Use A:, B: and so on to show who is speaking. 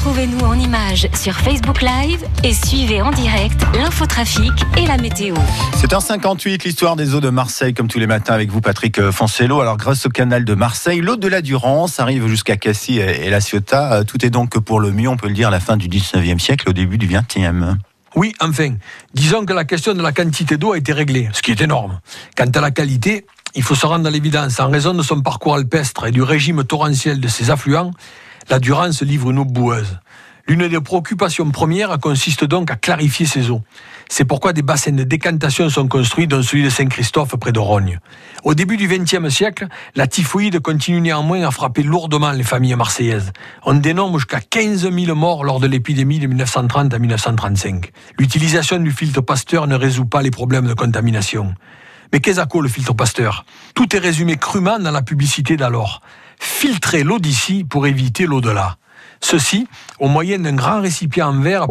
A: Retrouvez-nous en images sur Facebook Live et suivez en direct l'infotrafic et la météo.
B: C'est un 58 l'histoire des eaux de Marseille, comme tous les matins avec vous, Patrick euh, Foncello. Alors, grâce au canal de Marseille, l'eau de la Durance arrive jusqu'à Cassis et La Ciotat. Euh, tout est donc pour le mieux, on peut le dire, à la fin du 19e siècle, au début du 20e.
C: Oui, enfin, disons que la question de la quantité d'eau a été réglée, ce qui est énorme. Quant à la qualité, il faut se rendre à l'évidence. En raison de son parcours alpestre et du régime torrentiel de ses affluents, la Durance livre une eau boueuse. L'une des préoccupations premières consiste donc à clarifier ces eaux. C'est pourquoi des bassins de décantation sont construits, dont celui de Saint-Christophe près de Rogne. Au début du XXe siècle, la typhoïde continue néanmoins à frapper lourdement les familles marseillaises. On dénombre jusqu'à 15 000 morts lors de l'épidémie de 1930 à 1935. L'utilisation du filtre Pasteur ne résout pas les problèmes de contamination. Mais qu'est-ce que le filtre Pasteur? Tout est résumé crûment dans la publicité d'alors. Filtrer l'eau d'ici pour éviter l'au-delà. Ceci au moyen d'un grand récipient en verre